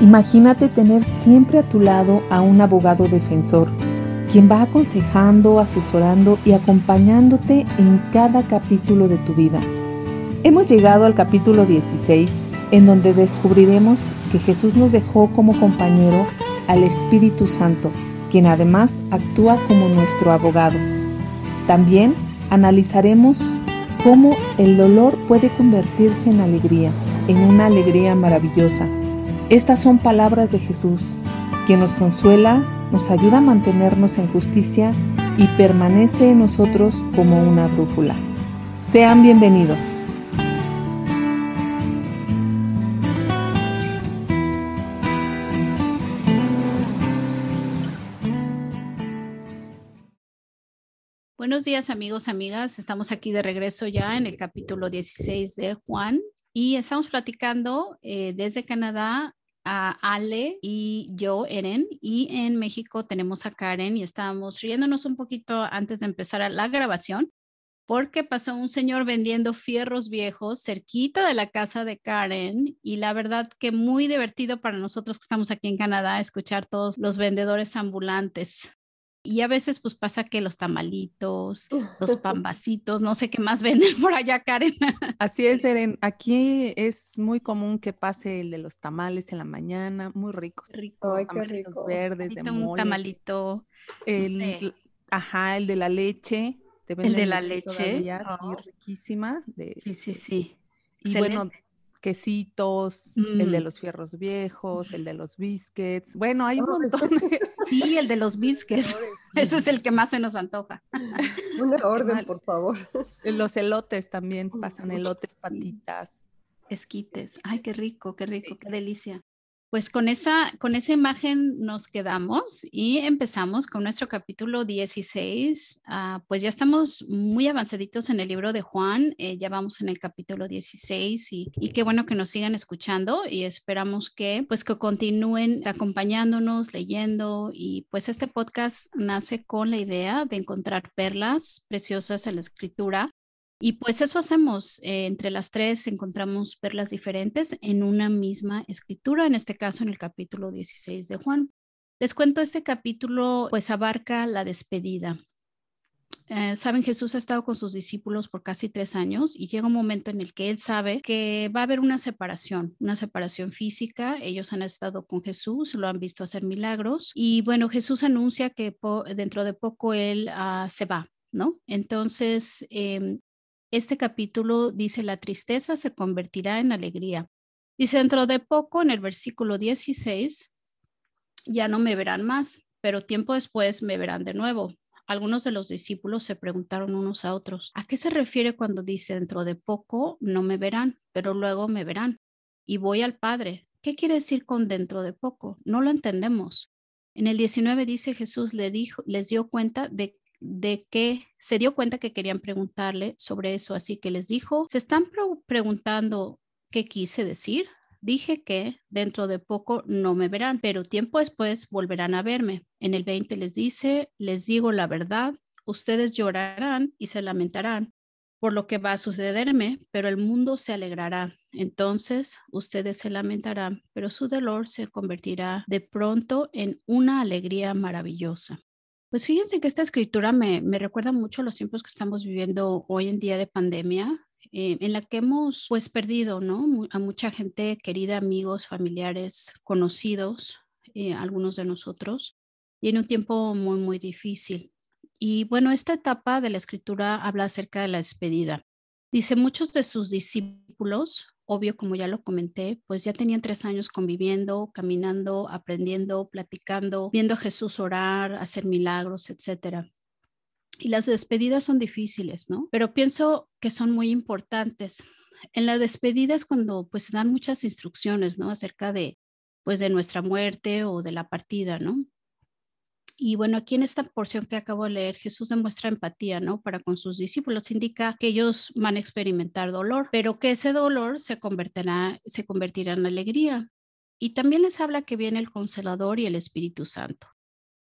Imagínate tener siempre a tu lado a un abogado defensor, quien va aconsejando, asesorando y acompañándote en cada capítulo de tu vida. Hemos llegado al capítulo 16, en donde descubriremos que Jesús nos dejó como compañero al Espíritu Santo, quien además actúa como nuestro abogado. También analizaremos cómo el dolor puede convertirse en alegría, en una alegría maravillosa. Estas son palabras de Jesús, quien nos consuela, nos ayuda a mantenernos en justicia y permanece en nosotros como una brújula. Sean bienvenidos. Buenos días amigos, amigas. Estamos aquí de regreso ya en el capítulo 16 de Juan y estamos platicando eh, desde Canadá a Ale y yo, Eren, y en México tenemos a Karen y estábamos riéndonos un poquito antes de empezar la grabación porque pasó un señor vendiendo fierros viejos cerquita de la casa de Karen y la verdad que muy divertido para nosotros que estamos aquí en Canadá escuchar todos los vendedores ambulantes. Y a veces pues pasa que los tamalitos, los pambacitos, no sé qué más venden por allá, Karen. Así es, Eren. Aquí es muy común que pase el de los tamales en la mañana, muy ricos. Rico. Ay, qué rico. verdes de un mole. tamalito. El, no sé. Ajá, el de la leche. te El de la leche todavía, Oh. sí, riquísima. de- Sí, sí, sí. Y bueno, Quesitos, el de Mm. los fierros viejos, el de los biscuits. Bueno, hay un Ay. montón de... Y el de los bisques. Ese es el que más se nos antoja. Una orden, por favor. Los elotes también pasan, elotes, sí. patitas. Esquites. Ay, qué rico, qué rico, qué delicia. Pues con esa, con esa imagen nos quedamos y empezamos con nuestro capítulo 16. Ah, pues ya estamos muy avanzaditos en el libro de Juan, eh, ya vamos en el capítulo 16 y, y qué bueno que nos sigan escuchando y esperamos que pues que continúen acompañándonos, leyendo y pues este podcast nace con la idea de encontrar perlas preciosas en la escritura y pues eso hacemos. eh, entre las tres encontramos perlas diferentes en una misma escritura, en este caso en el capítulo 16 de Juan. Les cuento, este capítulo pues abarca la despedida. Eh, Saben, Jesús ha estado con sus discípulos por casi tres años y llega un momento en el que él sabe que va a haber una separación, una separación física. Ellos han estado con Jesús, lo han visto hacer milagros y bueno, Jesús anuncia que dentro de poco él ah, se va, ¿no? Entonces, em, este capítulo dice, la tristeza se convertirá en alegría. Dice, dentro de poco, en el versículo 16, ya no me verán más, pero tiempo después me verán de nuevo. Algunos de los discípulos se preguntaron unos a otros, ¿a qué se refiere cuando dice dentro de poco no me verán, pero luego me verán? Y voy al Padre. ¿Qué quiere decir con dentro de poco? No lo entendemos. En el 19 dice Jesús le dijo, les dio cuenta de de que se dio cuenta que querían preguntarle sobre eso, así que les dijo, se están pre- preguntando qué quise decir. Dije que dentro de poco no me verán, pero tiempo después volverán a verme. En el 20 les dice, les digo la verdad, ustedes llorarán y se lamentarán por lo que va a sucederme, pero el mundo se alegrará. Entonces ustedes se lamentarán, pero su dolor se convertirá de pronto en una alegría maravillosa. Pues fíjense que esta escritura me, me recuerda mucho a los tiempos que estamos viviendo hoy en día de pandemia, eh, en la que hemos pues perdido, ¿no? A mucha gente querida, amigos, familiares, conocidos, eh, algunos de nosotros, y en un tiempo muy, muy difícil. Y bueno, esta etapa de la escritura habla acerca de la despedida. Dice, muchos de sus discípulos, obvio como ya lo comenté, pues ya tenían tres años conviviendo, caminando, aprendiendo, platicando, viendo a Jesús orar, hacer milagros, etcétera. Y las despedidas son difíciles, ¿no? Pero pienso que son muy importantes. En la despedida es cuando pues se dan muchas instrucciones, ¿no? Acerca de pues de nuestra muerte o de la partida, ¿no? Y bueno, aquí en esta porción que acabo de leer, Jesús demuestra empatía, ¿no? Para con sus discípulos, indica que ellos van a experimentar dolor, pero que ese dolor se convertirá, se convertirá en alegría. Y también les habla que viene el Consolador y el Espíritu Santo.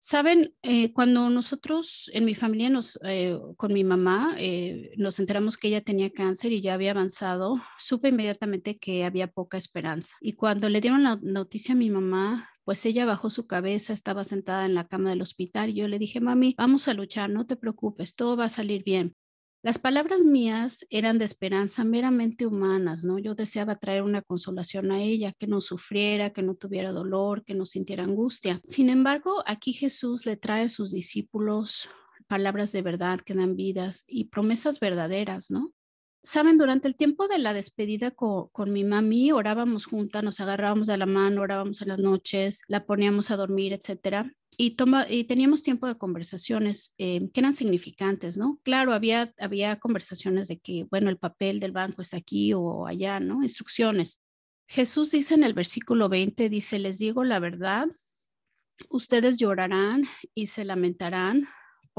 Saben, eh, cuando nosotros en mi familia, eh, con mi mamá, eh, nos enteramos que ella tenía cáncer y ya había avanzado, supe inmediatamente que había poca esperanza. Y cuando le dieron la noticia a mi mamá, pues ella bajó su cabeza, estaba sentada en la cama del hospital y yo le dije, mami, vamos a luchar, no te preocupes, todo va a salir bien. Las palabras mías eran de esperanza meramente humanas, ¿no? Yo deseaba traer una consolación a ella, que no sufriera, que no tuviera dolor, que no sintiera angustia. Sin embargo, aquí Jesús le trae a sus discípulos palabras de verdad que dan vidas y promesas verdaderas, ¿no? Saben, durante el tiempo de la despedida con, mi mami, orábamos juntas, nos agarrábamos de la mano, orábamos en las noches, la poníamos a dormir, etcétera y, y teníamos tiempo de conversaciones eh, que eran significantes, ¿no? Claro, había, había conversaciones de que, bueno, el papel del banco está aquí o allá, ¿no? Instrucciones. Jesús dice en el versículo 20, dice, les digo la verdad, ustedes llorarán y se lamentarán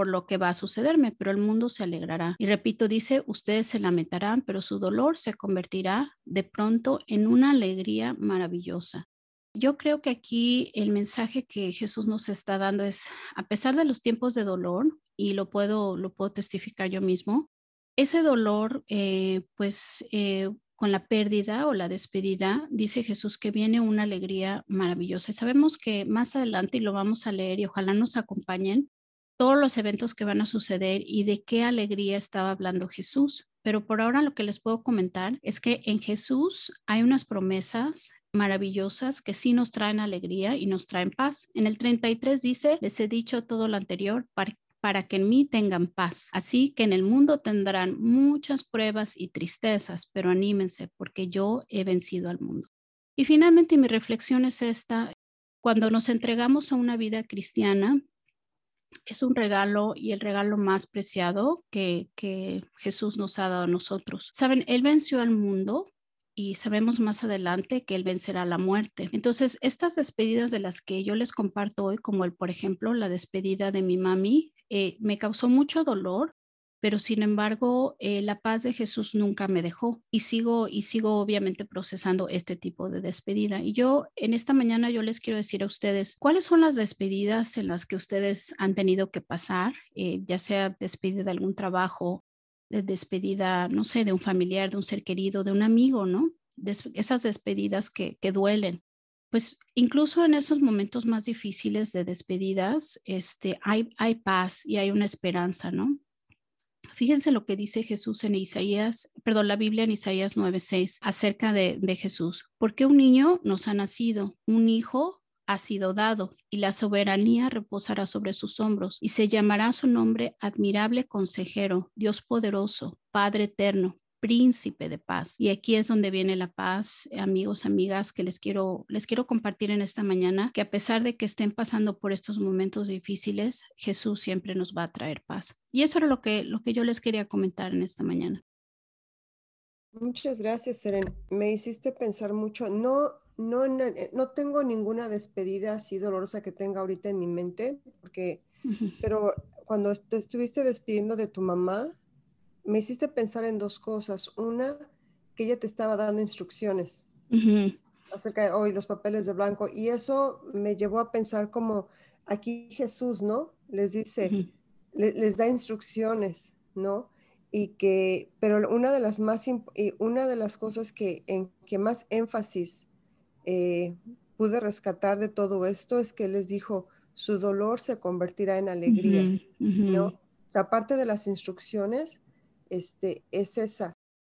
por lo que va a sucederme, pero el mundo se alegrará. Y repito, dice, ustedes se lamentarán, pero su dolor se convertirá de pronto en una alegría maravillosa. Yo creo que aquí el mensaje que Jesús nos está dando es, a pesar de los tiempos de dolor, y lo puedo, lo puedo testificar yo mismo, ese dolor, eh, pues eh, con la pérdida o la despedida, dice Jesús que viene una alegría maravillosa. Y sabemos que más adelante, y lo vamos a leer, y ojalá nos acompañen, todos los eventos que van a suceder y de qué alegría estaba hablando Jesús. Pero por ahora lo que les puedo comentar es que en Jesús hay unas promesas maravillosas que sí nos traen alegría y nos traen paz. En el 33 dice, les he dicho todo lo anterior para, para que en mí tengan paz. Así que en el mundo tendrán muchas pruebas y tristezas, pero anímense porque yo he vencido al mundo. Y finalmente mi reflexión es esta. Cuando nos entregamos a una vida cristiana, es un regalo y el regalo más preciado que, que Jesús nos ha dado a nosotros. Saben, Él venció al mundo y sabemos más adelante que Él vencerá la muerte. Entonces, estas despedidas de las que yo les comparto hoy, como el, por ejemplo, la despedida de mi mami, eh, me causó mucho dolor, pero sin embargo, eh, la paz de Jesús nunca me dejó y sigo y sigo obviamente procesando este tipo de despedida. Y yo en esta mañana yo les quiero decir a ustedes cuáles son las despedidas en las que ustedes han tenido que pasar, eh, ya sea despedida de algún trabajo, de despedida, no sé, de un familiar, de un ser querido, de un amigo, ¿no? esas despedidas que, que duelen. Pues incluso en esos momentos más difíciles de despedidas, este, hay, hay paz y hay una esperanza, ¿no? Fíjense lo que dice Jesús en Isaías, perdón, la Biblia en Isaías 9:6 acerca de, de Jesús. Porque un niño nos ha nacido, un hijo ha sido dado, y la soberanía reposará sobre sus hombros, y se llamará su nombre admirable consejero, Dios poderoso, Padre eterno, príncipe de paz. Y aquí es donde viene la paz, amigos, amigas, que les quiero, les quiero compartir en esta mañana, que a pesar de que estén pasando por estos momentos difíciles, Jesús siempre nos va a traer paz. Y eso era lo que, lo que yo les quería comentar en esta mañana. Muchas gracias, Seren. Me hiciste pensar mucho. No, no, eh, no tengo ninguna despedida así dolorosa que tenga ahorita en mi mente, porque, pero cuando te estuviste despidiendo de tu mamá, me hiciste pensar en dos cosas. Una, que ella te estaba dando instrucciones acerca de hoy los papeles de blanco, y eso me llevó a pensar como aquí Jesús, ¿no? Les dice, les da instrucciones, ¿no? y que, pero una de las más, y una de las cosas que, en que más énfasis eh, pude rescatar de todo esto es que les dijo, su dolor se convertirá en alegría, ¿no? O sea, aparte de las instrucciones, este, es esa.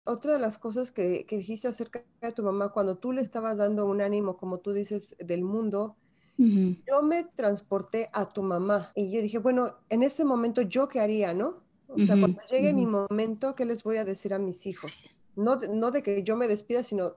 Otra de las cosas que, que dijiste acerca de tu mamá, cuando tú le estabas dando un ánimo, como tú dices, del mundo, yo me transporté a tu mamá y yo dije, bueno, en ese momento yo qué haría, ¿no? O sea, cuando llegue mi momento, ¿qué les voy a decir a mis hijos? No, no de que yo me despida, sino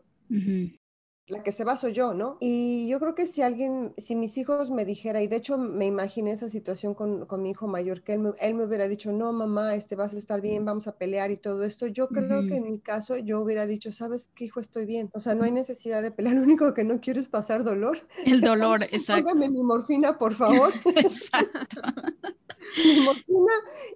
la que se va soy yo, ¿no? Y yo creo que si alguien, si mis hijos me dijera, y de hecho me imaginé esa situación con, con mi hijo mayor, que él me, él me, hubiera dicho, no, mamá, este, vas a estar bien, vamos a pelear y todo esto, yo creo que en mi caso yo hubiera dicho, ¿sabes qué, hijo? Estoy bien. O sea, no hay necesidad de pelear, lo único que no quiero es pasar dolor. El dolor, exacto. Póngame mi morfina, por favor. exacto. mi morfina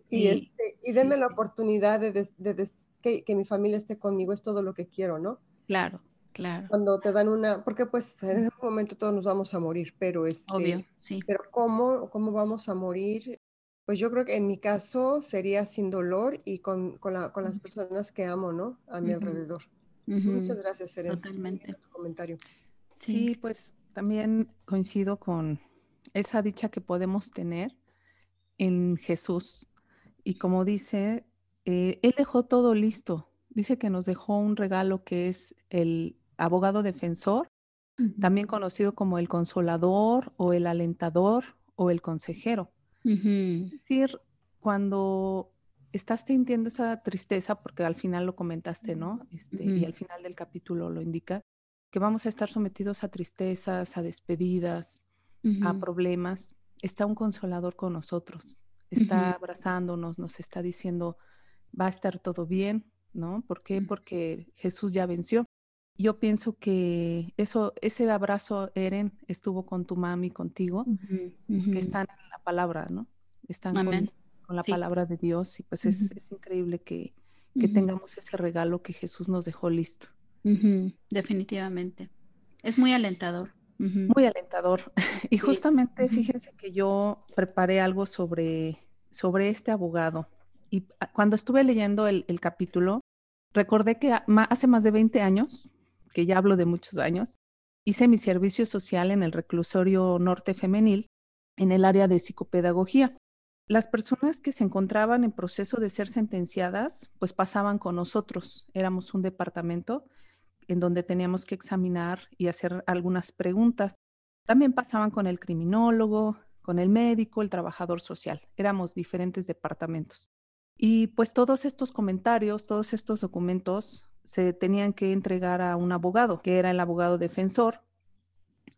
y, este, y denme la oportunidad de, de, que, que mi familia esté conmigo, es todo lo que quiero, ¿no? Claro Claro. Cuando te dan una, porque pues en un momento todos nos vamos a morir, pero este, Obvio, sí. pero cómo, cómo vamos a morir, pues yo creo que en mi caso sería sin dolor y con, con, la, con las personas que amo, ¿no? A mi alrededor. Muchas gracias, Serena. Totalmente. por tu comentario. Sí, pues también coincido con esa dicha que podemos tener en Jesús. Y como dice, eh, Él dejó todo listo. Dice que nos dejó un regalo que es el abogado defensor, Ujú, también conocido como el consolador o el alentador o el consejero. ujú, Es decir, cuando estás sintiendo esa tristeza, porque al final lo comentaste, ¿no? Este, Y Ujú. al final del capítulo lo indica, que vamos a estar sometidos a tristezas, a despedidas, a ujú, problemas. Está un consolador con nosotros, está Ujú. abrazándonos, nos está diciendo, va a estar todo bien, ¿no? ¿Por qué? Porque Jesús ya venció. Yo pienso que eso, ese abrazo, Eren, estuvo con tu mami, contigo, ujú. están en la palabra, ¿no? Están con, la Sí. palabra de Dios y pues es, es increíble que, que tengamos ese regalo que Jesús nos dejó listo. Definitivamente. Es muy alentador. Muy alentador. Y justamente fíjense que yo preparé algo sobre, sobre este abogado. Y a- cuando estuve leyendo el, el capítulo, recordé que hace más de 20 años, que ya hablo de muchos años, hice mi servicio social en el reclusorio norte femenil en el área de psicopedagogía. Las personas que se encontraban en proceso de ser sentenciadas, pues pasaban con nosotros. Éramos un departamento en donde teníamos que examinar y hacer algunas preguntas. También pasaban con el criminólogo, con el médico, el trabajador social. Éramos diferentes departamentos. Y pues todos estos comentarios, todos estos documentos se tenían que entregar a un abogado, que era el abogado defensor,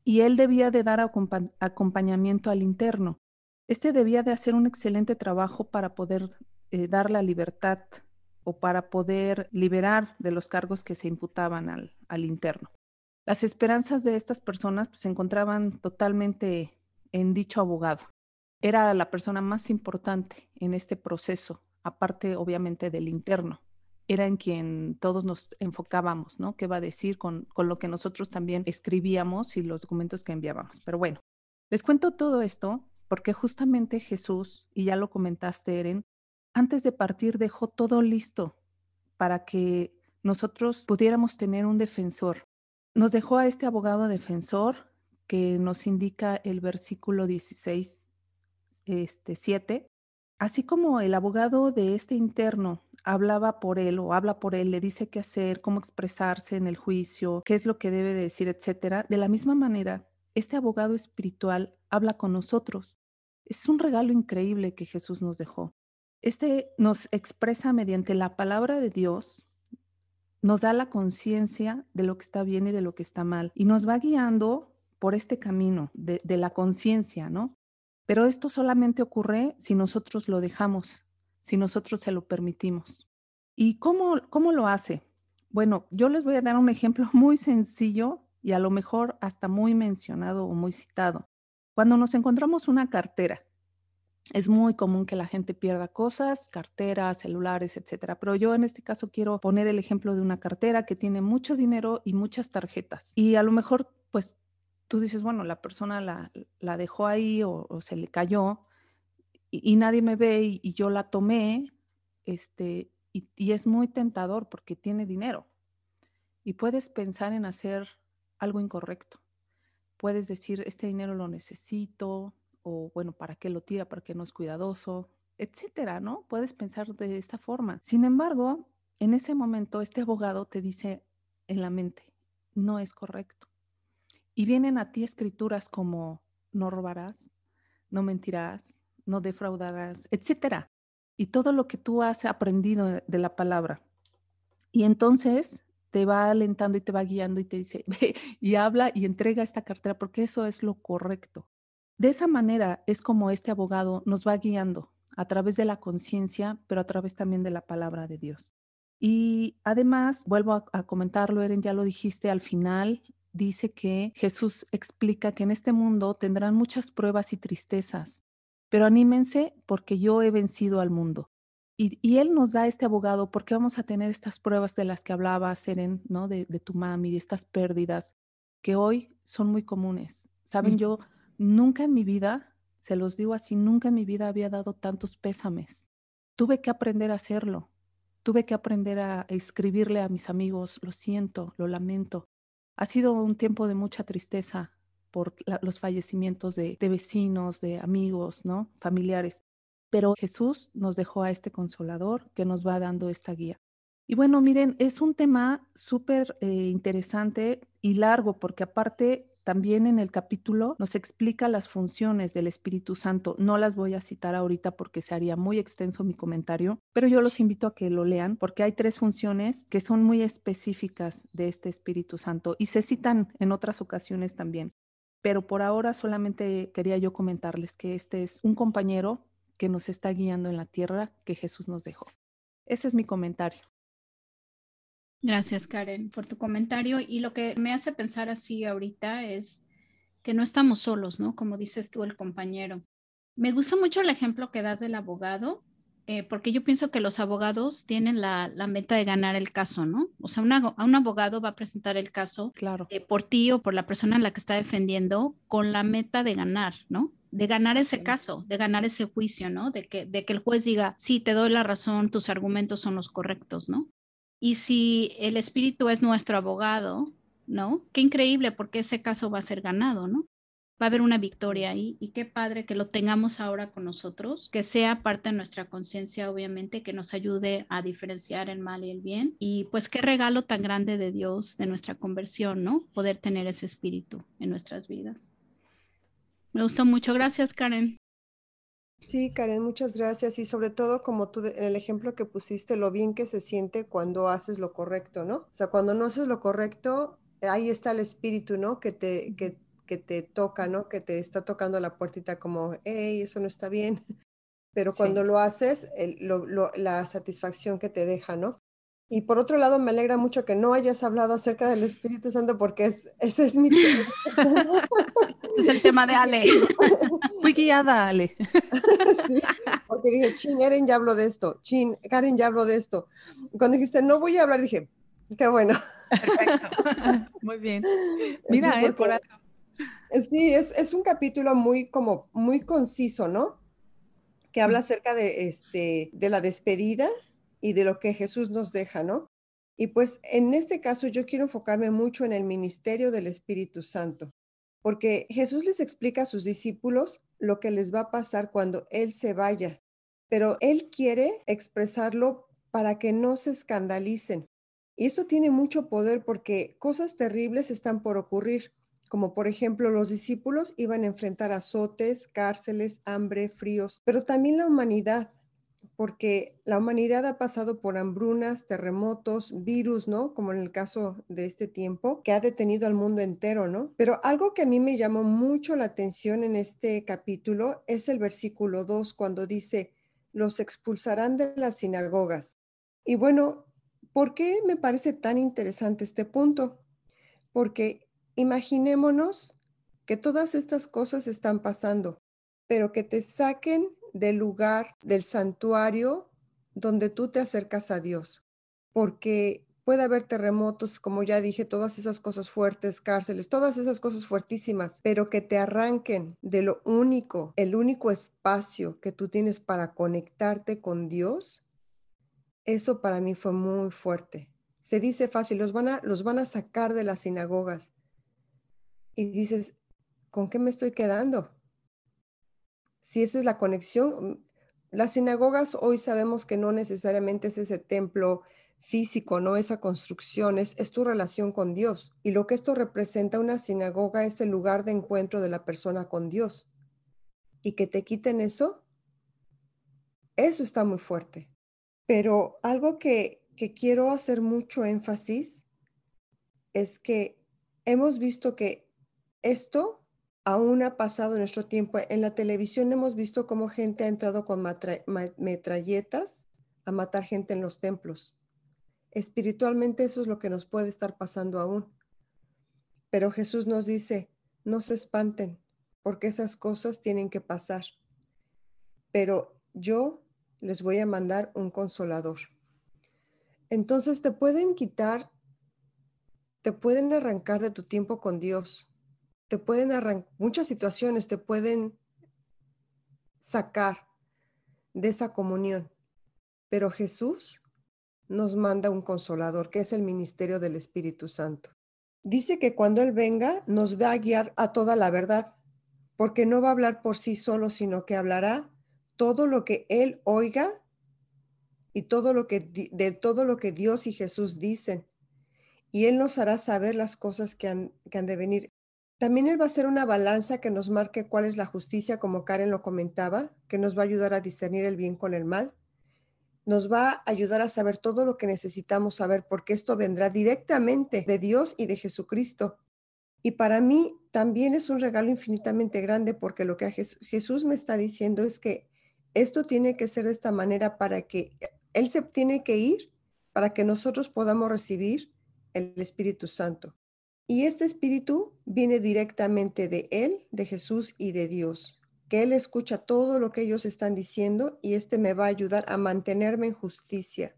y él debía de dar acompa- acompañamiento al interno. Este debía de hacer un excelente trabajo para poder eh, dar la libertad o para poder liberar de los cargos que se imputaban al, al interno. Las esperanzas de estas personas pues, se encontraban totalmente en dicho abogado. Era la persona más importante en este proceso, aparte obviamente del interno. Era en quien todos nos enfocábamos, ¿no? ¿Qué va a decir con, con lo que nosotros también escribíamos y los documentos que enviábamos? Pero bueno, les cuento todo esto porque justamente Jesús, y ya lo comentaste, Eren, antes de partir dejó todo listo para que nosotros pudiéramos tener un defensor. Nos dejó a este abogado defensor que nos indica el versículo 16, este 7, así como el abogado de este interno hablaba por él o habla por él, le dice qué hacer, cómo expresarse en el juicio, qué es lo que debe de decir, etcétera. De la misma manera, este abogado espiritual habla con nosotros. Es un regalo increíble que Jesús nos dejó. Este nos expresa mediante la palabra de Dios, nos da la conciencia de lo que está bien y de lo que está mal y nos va guiando por este camino de, de la conciencia, ¿no? Pero esto solamente ocurre si nosotros lo dejamos, si nosotros se lo permitimos. ¿Y cómo, cómo lo hace? Bueno, yo les voy a dar un ejemplo muy sencillo y a lo mejor hasta muy mencionado o muy citado. Cuando nos encontramos una cartera, es muy común que la gente pierda cosas, carteras, celulares, etcétera. Pero yo en este caso quiero poner el ejemplo de una cartera que tiene mucho dinero y muchas tarjetas. Y a lo mejor, pues tú dices, bueno, la persona la, la dejó ahí o, o, se le cayó y, nadie me ve y, y, yo la tomé, este, y, y es muy tentador porque tiene dinero. Y puedes pensar en hacer algo incorrecto. Puedes decir, este dinero lo necesito, o bueno, ¿para qué lo tira? ¿Para qué no es cuidadoso? Etcétera, ¿no? Puedes pensar de esta forma. Sin embargo, en ese momento este abogado te dice en la mente, no es correcto. Y vienen a ti escrituras como no robarás, no mentirás, no defraudarás, etcétera. Y todo lo que tú has aprendido de la palabra. Y entonces te va alentando y te va guiando y te dice, y habla y entrega esta cartera porque eso es lo correcto. De esa manera es como este abogado nos va guiando a través de la conciencia, pero a través también de la palabra de Dios. Y además, vuelvo a, a, comentarlo, Eren, ya lo dijiste al final, dice que Jesús explica que en este mundo tendrán muchas pruebas y tristezas, pero anímense porque yo he vencido al mundo. Y, Él nos da este abogado porque vamos a tener estas pruebas de las que hablaba Seren, ¿no? De, de tu mami, de estas pérdidas que hoy son muy comunes. Saben, yo nunca en mi vida, se los digo así, nunca en mi vida había dado tantos pésames. Tuve que aprender a hacerlo. Tuve que aprender a escribirle a mis amigos, lo siento, lo lamento. Ha sido un tiempo de mucha tristeza por los fallecimientos de, vecinos, de amigos, ¿no? Familiares. Pero Jesús nos dejó a este consolador que nos va dando esta guía. Y bueno, miren, es un tema súper eh, interesante y largo porque aparte también en el capítulo nos explica las funciones del Espíritu Santo. No las voy a citar ahorita porque se haría muy extenso mi comentario, pero yo los invito a que lo lean porque hay tres funciones que son muy específicas de este Espíritu Santo y se citan en otras ocasiones también. Pero por ahora solamente quería yo comentarles que este es un compañero que nos está guiando en la tierra que Jesús nos dejó. Ese es mi comentario. Gracias, Karen, por tu comentario. Y lo que me hace pensar así ahorita es que no estamos solos, ¿no? Como dices tú, el compañero. Me gusta mucho el ejemplo que das del abogado, eh, porque yo pienso que los abogados tienen la, meta de ganar el caso, ¿no? O sea, un abogado va a presentar el caso claro. Eh, por ti o por la persona a la que está defendiendo con la meta de ganar, ¿no? De ganar ese caso, de ganar ese juicio, ¿no? De que, de que el juez diga, sí, te doy la razón, tus argumentos son los correctos, ¿no? Y si el espíritu es nuestro abogado, ¿no? Qué increíble porque ese caso va a ser ganado, ¿no? Va a haber una victoria ahí y qué padre que lo tengamos ahora con nosotros, que sea parte de nuestra conciencia, obviamente, que nos ayude a diferenciar el mal y el bien. Y pues qué regalo tan grande de Dios, de nuestra conversión, ¿no? Poder tener ese espíritu en nuestras vidas. Me gustó mucho. Gracias, Karen. Sí, Karen, muchas gracias. Y sobre todo, como tú, en el ejemplo que pusiste, lo bien que se siente cuando haces lo correcto, ¿no? O sea, cuando no haces lo correcto, ahí está el espíritu, ¿no? Que te, que, que te toca, ¿no? Que te está tocando la puertita como, hey, eso no está bien. Pero cuando lo haces, la satisfacción que te deja, ¿no? Y por otro lado, me alegra mucho que no hayas hablado acerca del Espíritu Santo porque es, ese es mi tema. es el tema de Ale. Fui guiada, Ale. Sí, porque dije, Chin, Karen ya habló de esto. Chin, Karen ya habló de esto. Cuando dijiste, no voy a hablar, dije, qué bueno. Perfecto. Muy bien. Mira, sí, eh, por Sí, es, es, un capítulo muy como muy conciso, ¿no? Que habla acerca de, este, de la despedida y de lo que Jesús nos deja, ¿no? Y pues en este caso yo quiero enfocarme mucho en el ministerio del Espíritu Santo, porque Jesús les explica a sus discípulos lo que les va a pasar cuando Él se vaya, pero Él quiere expresarlo para que no se escandalicen. Y esto tiene mucho poder porque cosas terribles están por ocurrir, como por ejemplo los discípulos iban a enfrentar azotes, cárceles, hambre, fríos, pero también la humanidad porque la humanidad ha pasado por hambrunas, terremotos, virus, ¿no? Como en el caso de este tiempo, que ha detenido al mundo entero, ¿no? Pero algo que a mí me llamó mucho la atención en este capítulo es el versículo 2, cuando dice, los expulsarán de las sinagogas. Y bueno, ¿por qué me parece tan interesante este punto? Porque imaginémonos que todas estas cosas están pasando, pero que te saquen del lugar del santuario donde tú te acercas a Dios, porque puede haber terremotos, como ya dije, todas esas cosas fuertes, cárceles, todas esas cosas fuertísimas, pero que te arranquen de lo único, el único espacio que tú tienes para conectarte con Dios, eso para mí fue muy fuerte. Se dice fácil, los van a, los van a sacar de las sinagogas. Y dices, ¿con qué me estoy quedando? si esa es la conexión, las sinagogas hoy sabemos que no necesariamente es ese templo físico, no esa construcción, es, tu relación con Dios. Y lo que esto representa una sinagoga es el lugar de encuentro de la persona con Dios. Y que te quiten eso, eso está muy fuerte. Pero algo que, que quiero hacer mucho énfasis es que hemos visto que esto aún ha pasado en nuestro tiempo. En la televisión hemos visto cómo gente ha entrado con metralletas a matar gente en los templos. Espiritualmente eso es lo que nos puede estar pasando aún. Pero Jesús nos dice, no se espanten, porque esas cosas tienen que pasar. Pero yo les voy a mandar un consolador. Entonces te pueden quitar, te pueden arrancar de tu tiempo con Dios, te pueden arrancar, muchas situaciones te pueden sacar de esa comunión, pero Jesús nos manda un consolador, que es el ministerio del Espíritu Santo. Dice que cuando Él venga nos va a guiar a toda la verdad, porque no va a hablar por sí solo, sino que hablará todo lo que Él oiga y todo lo que de todo lo que Dios y Jesús dicen. Y Él nos hará saber las cosas que han, que han de venir. También Él va a ser una balanza que nos marque cuál es la justicia, como Karen lo comentaba, que nos va a ayudar a discernir el bien con el mal. Nos va a ayudar a saber todo lo que necesitamos saber, porque esto vendrá directamente de Dios y de Jesucristo. Y para mí también es un regalo infinitamente grande, porque lo que Jesús me está diciendo es que esto tiene que ser de esta manera para que él se tiene que ir para que nosotros podamos recibir el Espíritu Santo. Y este Espíritu viene directamente de Él, de Jesús y de Dios, que Él escucha todo lo que ellos están diciendo y este me va a ayudar a mantenerme en justicia.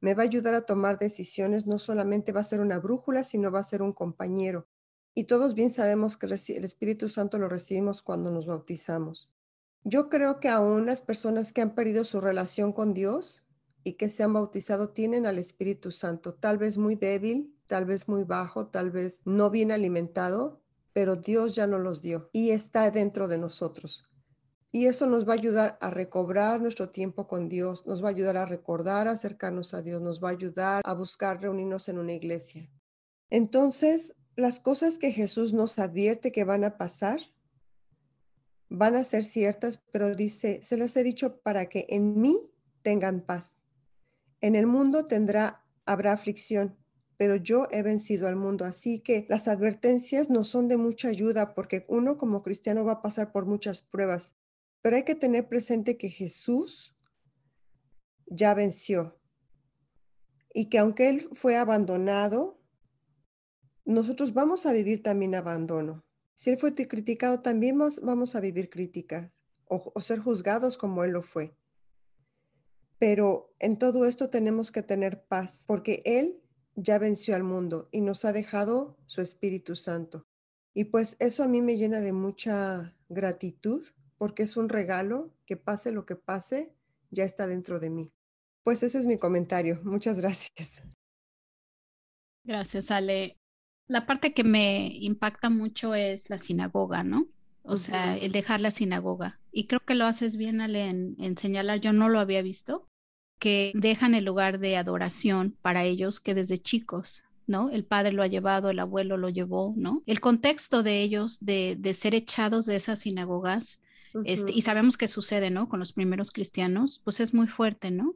Me va a ayudar a tomar decisiones, no solamente va a ser una brújula, sino va a ser un compañero. Y todos bien sabemos que el Espíritu Santo lo recibimos cuando nos bautizamos. Yo creo que aún las personas que han perdido su relación con Dios y que se han bautizado tienen al Espíritu Santo, tal vez muy débil, tal vez muy bajo, tal vez no bien alimentado, pero Dios ya no los dio y está dentro de nosotros. Y eso nos va a ayudar a recobrar nuestro tiempo con Dios, nos va a ayudar a recordar, acercarnos a Dios, nos va a ayudar a buscar reunirnos en una iglesia. Entonces, las cosas que Jesús nos advierte que van a pasar van a ser ciertas, pero dice, se les he dicho para que en mí tengan paz. En el mundo tendrá, habrá aflicción, pero yo he vencido al mundo. Así que las advertencias no son de mucha ayuda porque uno como cristiano va a pasar por muchas pruebas, pero hay que tener presente que Jesús ya venció y que aunque Él fue abandonado, nosotros vamos a vivir también abandono. Si Él fue criticado, también vamos a vivir críticas o, ser juzgados como Él lo fue. Pero en todo esto tenemos que tener paz, porque Él ya venció al mundo y nos ha dejado su Espíritu Santo. Y pues eso a mí me llena de mucha gratitud, porque es un regalo que pase lo que pase, ya está dentro de mí. Pues ese es mi comentario. Muchas gracias. Gracias, Ale. La parte que me impacta mucho es la sinagoga, ¿no? O sea, el dejar la sinagoga. Y creo que lo haces bien, Ale, en, señalar, yo no lo había visto, que dejan el lugar de adoración para ellos que desde chicos, ¿no? El padre lo ha llevado, el abuelo lo llevó, ¿no? El contexto de ellos de, de ser echados de esas sinagogas, este, y sabemos que sucede, ¿no? Con los primeros cristianos, pues es muy fuerte, ¿no?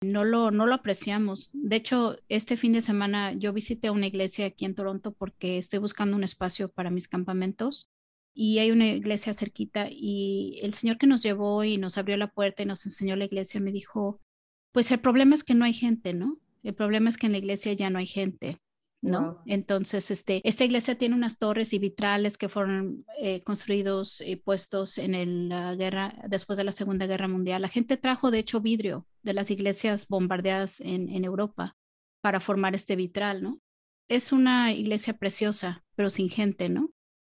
No lo, no lo apreciamos. De hecho, este fin de semana yo visité una iglesia aquí en Toronto porque estoy buscando un espacio para mis campamentos y hay una iglesia cerquita y el señor que nos llevó y nos abrió la puerta y nos enseñó la iglesia me dijo, pues el problema es que no hay gente, ¿no? El problema es que en la iglesia ya no hay gente. ¿no? Entonces, este, esta iglesia tiene unas torres y vitrales que fueron eh, construidos y puestos en la guerra, después de la Segunda Guerra Mundial. La gente trajo, de hecho, vidrio de las iglesias bombardeadas en, en Europa para formar este vitral, ¿no? Es una iglesia preciosa, pero sin gente, ¿no?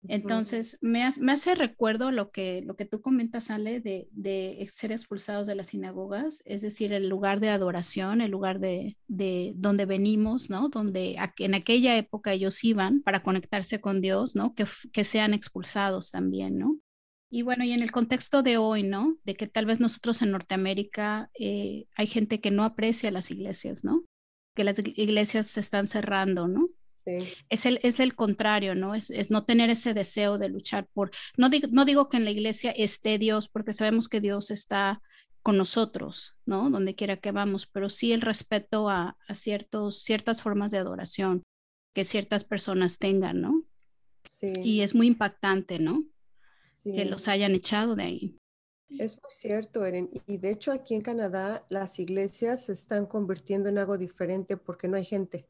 Entonces, me, hace recuerdo lo que, lo que tú comentas, Ale, de, ser expulsados de las sinagogas, es decir, el lugar de adoración, el lugar de, de donde venimos, ¿no? Donde en aquella época ellos iban para conectarse con Dios, ¿no? Que, que sean expulsados también, ¿no? Y bueno, y en el contexto de hoy, ¿no? De que tal vez nosotros en Norteamérica eh, hay gente que no aprecia las iglesias, ¿no? Que las iglesias se están cerrando, ¿no? Es, el, es del contrario, ¿no? Es, es, no tener ese deseo de luchar por, no, digo, no digo que en la iglesia esté Dios, porque sabemos que Dios está con nosotros, ¿no? Donde quiera que vamos, pero sí el respeto a, a ciertos, ciertas formas de adoración que ciertas personas tengan, ¿no? Sí. Y es muy impactante, ¿no? Sí. Que los hayan echado de ahí. Es muy cierto, Eren. Y de hecho aquí en Canadá las iglesias se están convirtiendo en algo diferente porque no hay gente.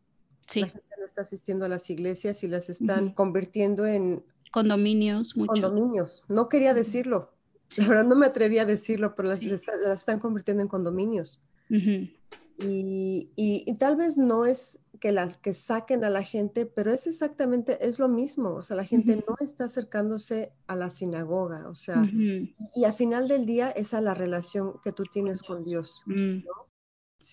Sí está asistiendo a las iglesias y las están convirtiendo en condominios, Condominios. No quería decirlo, La verdad no me atreví a decirlo, pero las, están convirtiendo en condominios. y, y, tal vez no es que las que saquen a la gente, pero es exactamente, es lo mismo, o sea, la gente no está acercándose a la sinagoga, o sea, y, al final del día es a la relación que tú tienes con Dios.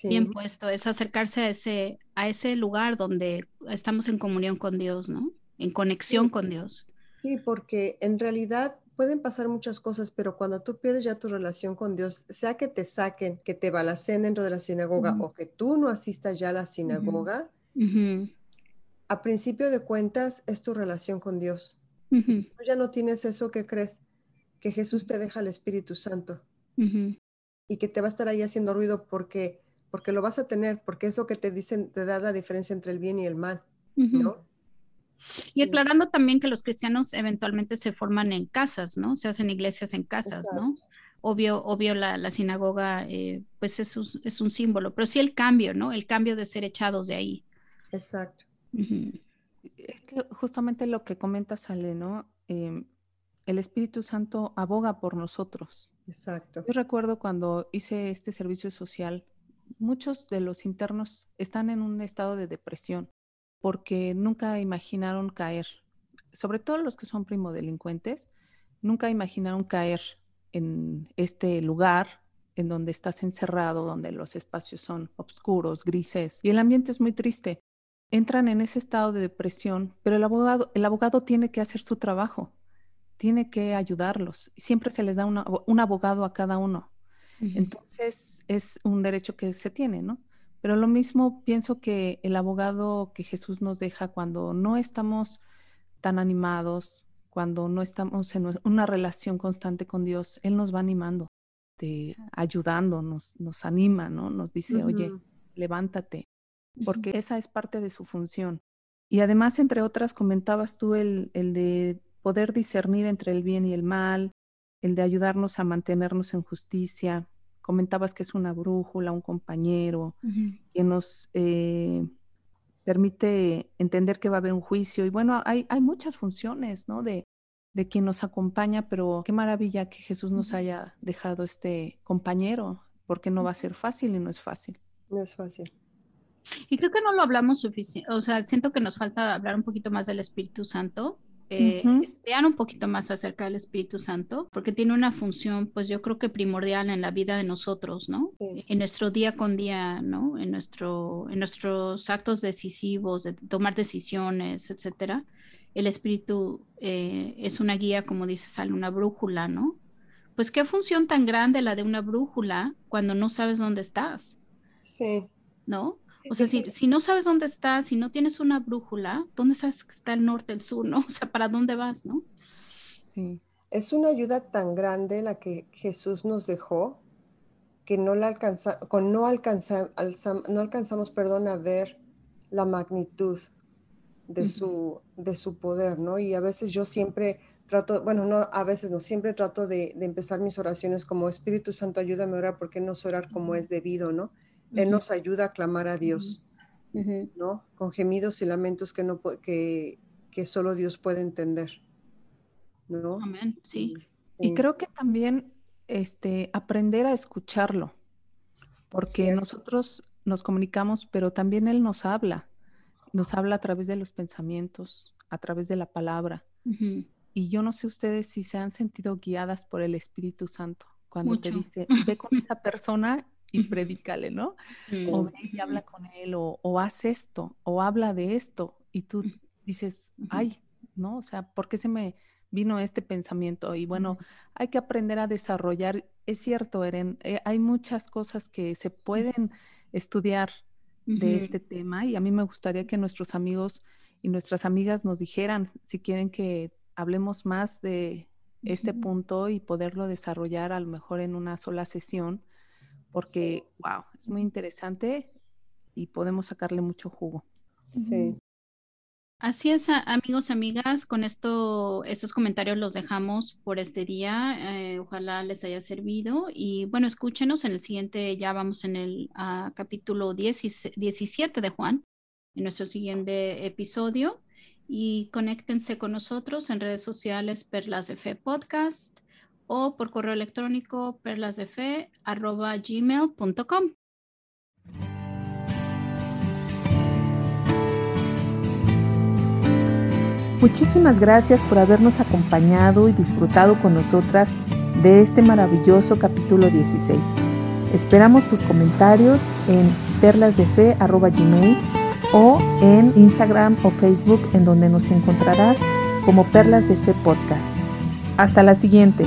Mm. Bien puesto, es acercarse a ese, a ese lugar donde estamos en comunión con Dios, ¿no? En conexión con Dios. Sí, porque en realidad pueden pasar muchas cosas, pero cuando tú pierdes ya tu relación con Dios, sea que te saquen, que te balacen dentro de la sinagoga o que tú no asistas ya a la sinagoga, a principio de cuentas es tu relación con Dios. tú ya no tienes eso que crees, que Jesús te deja el Espíritu Santo. Y que te va a estar ahí haciendo ruido porque porque lo vas a tener, porque eso que te dicen te da la diferencia entre el bien y el mal, ¿no? Y aclarando también que los cristianos eventualmente se forman en casas, ¿no? Se hacen iglesias en casas, ¿no? Obvio, obvio la, sinagoga, eh, pues es un, es un, símbolo, pero sí el cambio, ¿no? El cambio de ser echados de ahí. Exacto. Es que justamente lo que comenta Sale, ¿no? Em, el Espíritu Santo aboga por nosotros. Exacto. Yo recuerdo cuando hice este servicio social, muchos de los internos están en un estado de depresión porque nunca imaginaron caer, sobre todo los que son primodelincuentes, nunca imaginaron caer en este lugar en donde estás encerrado, donde los espacios son oscuros, grises y el ambiente es muy triste. Entran en ese estado de depresión, pero el abogado, el abogado tiene que hacer su trabajo, tiene que ayudarlos. Siempre se les da un abogado a cada uno. Entonces es un derecho que se tiene, ¿no? Pero lo mismo pienso que el abogado que Jesús nos deja cuando no estamos tan animados, cuando no estamos en una relación constante con Dios, Él nos va animando, ayudando, nos, nos anima, ¿no? Nos dice, oye, levántate, porque esa es parte de su función. Y además, entre otras, comentabas tú el, el de poder discernir entre el bien y el mal, el de ayudarnos a mantenernos en justicia. Comentabas que es una brújula, un compañero, que nos eh, permite entender que va a haber un juicio. Y bueno, hay, hay muchas funciones, ¿no? De, de quien nos acompaña, pero qué maravilla que Jesús nos haya dejado este compañero, porque no va a ser fácil y no es fácil. No es fácil. Y creo que no lo hablamos suficiente, o sea, siento que nos falta hablar un poquito más del Espíritu Santo, eh, estudiar un poquito más acerca del Espíritu Santo, porque tiene una función, pues yo creo que primordial en la vida de nosotros, ¿no? En nuestro día con día, ¿no? En, nuestro, en nuestros actos decisivos, de tomar decisiones, etcétera. El Espíritu eh, es una guía, como dices, una brújula, ¿no? Pues qué función tan grande la de una brújula cuando no sabes dónde estás. Sí. ¿No? O sea, si, si, no sabes dónde estás, si no tienes una brújula, ¿dónde sabes que está el norte, el sur, no? O sea, ¿para dónde vas, no? Sí. Es una ayuda tan grande la que Jesús nos dejó que no la alcanza, con no, alcanza, no alcanzamos, perdón, a ver la magnitud de, su, de su poder, ¿no? Y a veces yo siempre trato, bueno, no, a veces no, siempre trato de, de empezar mis oraciones como Espíritu Santo, ayúdame a orar porque no orar como es debido, ¿no? Él nos ayuda a clamar a Dios, ¿no? Con gemidos y lamentos que, no, que, que solo Dios puede entender, ¿no? Amén, sí. Y creo que también este, aprender a escucharlo, porque nosotros nos comunicamos, pero también Él nos habla, nos habla a través de los pensamientos, a través de la palabra. Y yo no sé ustedes si se han sentido guiadas por el Espíritu Santo cuando te dice, ve con esa persona y predícale, ¿no? O ve y habla con él, o, o, haz esto, o habla de esto, y tú dices, ay, ¿no? O sea, ¿por qué se me vino este pensamiento? Y bueno, hay que aprender a desarrollar, es cierto, Eren, eh, hay muchas cosas que se pueden estudiar de este tema, y a mí me gustaría que nuestros amigos y nuestras amigas nos dijeran si quieren que hablemos más de este punto y poderlo desarrollar a lo mejor en una sola sesión porque, wow, es muy interesante y podemos sacarle mucho jugo. Sí. Así es, amigos, amigas, con esto, estos comentarios los dejamos por este día. Eh, ojalá les haya servido. Y bueno, escúchenos en el siguiente, ya vamos en el uh, capítulo 17 de Juan, en nuestro siguiente episodio. Y conéctense con nosotros en redes sociales Perlas de Fe Podcast o por correo electrónico perlasdefe.gmail.com. Muchísimas gracias por habernos acompañado y disfrutado con nosotras de este maravilloso capítulo 16. Esperamos tus comentarios en perlasdefe.gmail o en Instagram o Facebook en donde nos encontrarás como Perlas de Fe Podcast. Hasta la siguiente.